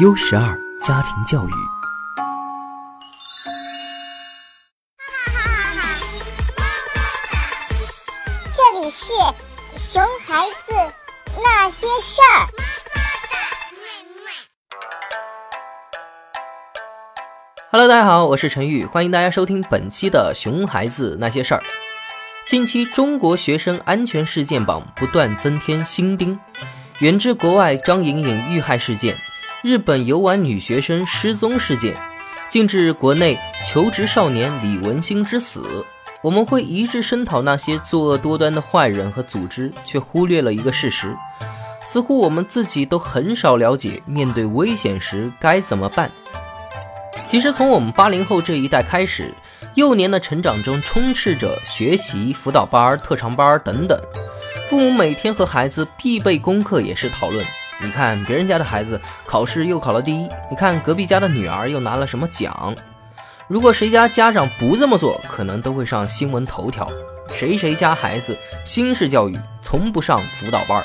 U 十二家庭教育。这里是熊孩子那些事儿。Hello，大家好，我是陈宇，欢迎大家收听本期的《熊孩子那些事儿》。近期中国学生安全事件榜不断增添新兵，远至国外张莹颖遇害事件。日本游玩女学生失踪事件，近至国内求职少年李文星之死，我们会一致声讨那些作恶多端的坏人和组织，却忽略了一个事实：似乎我们自己都很少了解面对危险时该怎么办。其实，从我们八零后这一代开始，幼年的成长中充斥着学习、辅导班、特长班等等，父母每天和孩子必备功课也是讨论。你看别人家的孩子考试又考了第一，你看隔壁家的女儿又拿了什么奖？如果谁家家长不这么做，可能都会上新闻头条。谁谁家孩子新式教育，从不上辅导班。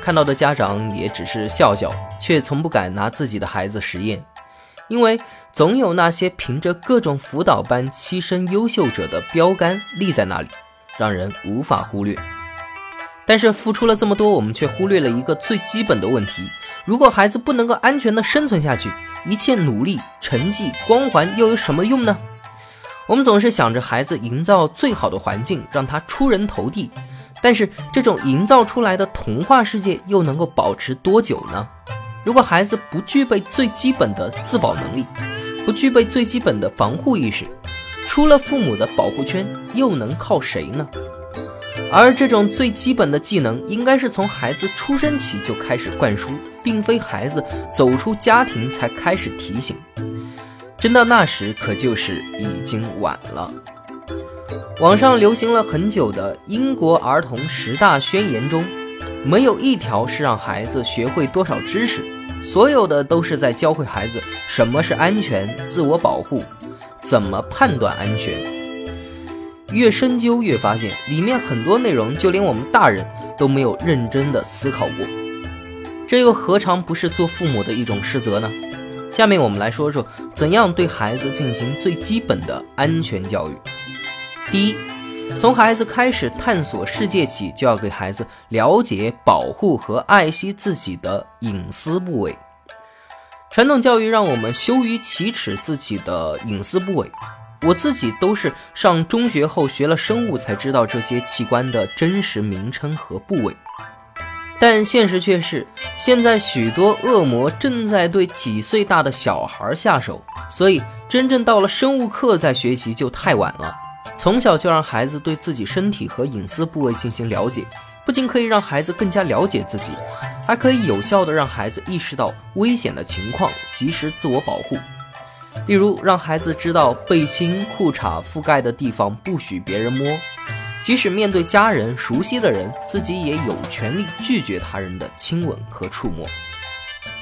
看到的家长也只是笑笑，却从不敢拿自己的孩子实验，因为总有那些凭着各种辅导班栖身优秀者的标杆立在那里，让人无法忽略。但是付出了这么多，我们却忽略了一个最基本的问题：如果孩子不能够安全的生存下去，一切努力、成绩、光环又有什么用呢？我们总是想着孩子营造最好的环境，让他出人头地。但是这种营造出来的童话世界又能够保持多久呢？如果孩子不具备最基本的自保能力，不具备最基本的防护意识，出了父母的保护圈，又能靠谁呢？而这种最基本的技能，应该是从孩子出生起就开始灌输，并非孩子走出家庭才开始提醒。真到那时，可就是已经晚了。网上流行了很久的英国儿童十大宣言中，没有一条是让孩子学会多少知识，所有的都是在教会孩子什么是安全、自我保护，怎么判断安全。越深究越发现，里面很多内容就连我们大人都没有认真的思考过，这又何尝不是做父母的一种失责呢？下面我们来说说怎样对孩子进行最基本的安全教育。第一，从孩子开始探索世界起，就要给孩子了解、保护和爱惜自己的隐私部位。传统教育让我们羞于启齿自己的隐私部位。我自己都是上中学后学了生物才知道这些器官的真实名称和部位，但现实却是，现在许多恶魔正在对几岁大的小孩下手，所以真正到了生物课再学习就太晚了。从小就让孩子对自己身体和隐私部位进行了解，不仅可以让孩子更加了解自己，还可以有效的让孩子意识到危险的情况，及时自我保护。例如，让孩子知道背心、裤衩覆盖的地方不许别人摸，即使面对家人、熟悉的人，自己也有权利拒绝他人的亲吻和触摸。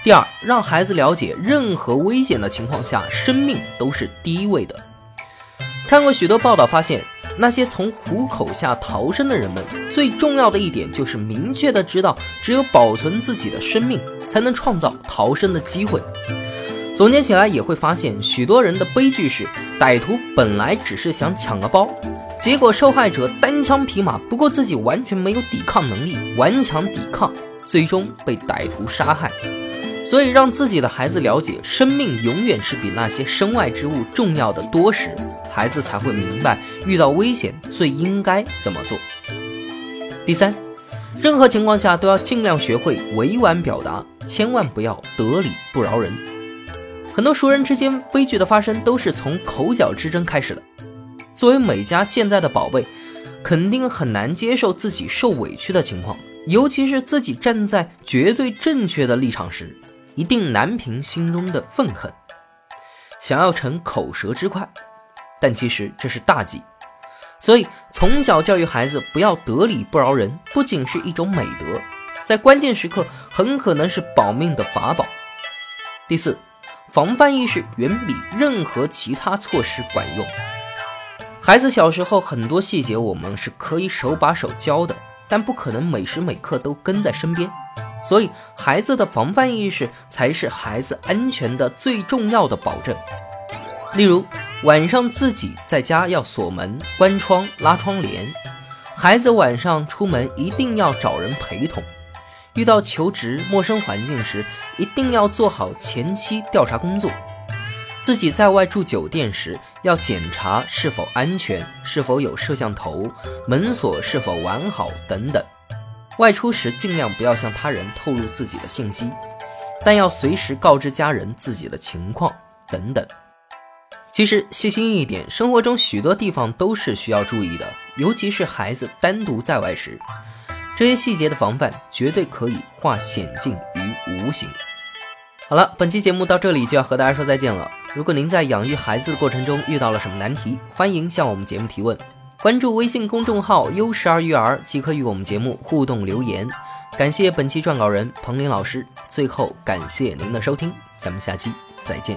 第二，让孩子了解，任何危险的情况下，生命都是第一位的。看过许多报道，发现那些从虎口下逃生的人们，最重要的一点就是明确的知道，只有保存自己的生命，才能创造逃生的机会。总结起来也会发现，许多人的悲剧是，歹徒本来只是想抢个包，结果受害者单枪匹马，不过自己完全没有抵抗能力，顽强抵抗，最终被歹徒杀害。所以，让自己的孩子了解，生命永远是比那些身外之物重要的多时，孩子才会明白，遇到危险最应该怎么做。第三，任何情况下都要尽量学会委婉表达，千万不要得理不饶人。很多熟人之间悲剧的发生都是从口角之争开始的。作为美家现在的宝贝，肯定很难接受自己受委屈的情况，尤其是自己站在绝对正确的立场时，一定难平心中的愤恨，想要逞口舌之快，但其实这是大忌。所以从小教育孩子不要得理不饶人，不仅是一种美德，在关键时刻很可能是保命的法宝。第四。防范意识远比任何其他措施管用。孩子小时候很多细节我们是可以手把手教的，但不可能每时每刻都跟在身边。所以孩子的防范意识才是孩子安全的最重要的保证。例如，晚上自己在家要锁门、关窗、拉窗帘；孩子晚上出门一定要找人陪同。遇到求职、陌生环境时，一定要做好前期调查工作。自己在外住酒店时，要检查是否安全，是否有摄像头，门锁是否完好等等。外出时尽量不要向他人透露自己的信息，但要随时告知家人自己的情况等等。其实细心一点，生活中许多地方都是需要注意的，尤其是孩子单独在外时。这些细节的防范，绝对可以化险境于无形。好了，本期节目到这里就要和大家说再见了。如果您在养育孩子的过程中遇到了什么难题，欢迎向我们节目提问。关注微信公众号“优十二育儿”即可与我们节目互动留言。感谢本期撰稿人彭林老师。最后，感谢您的收听，咱们下期再见。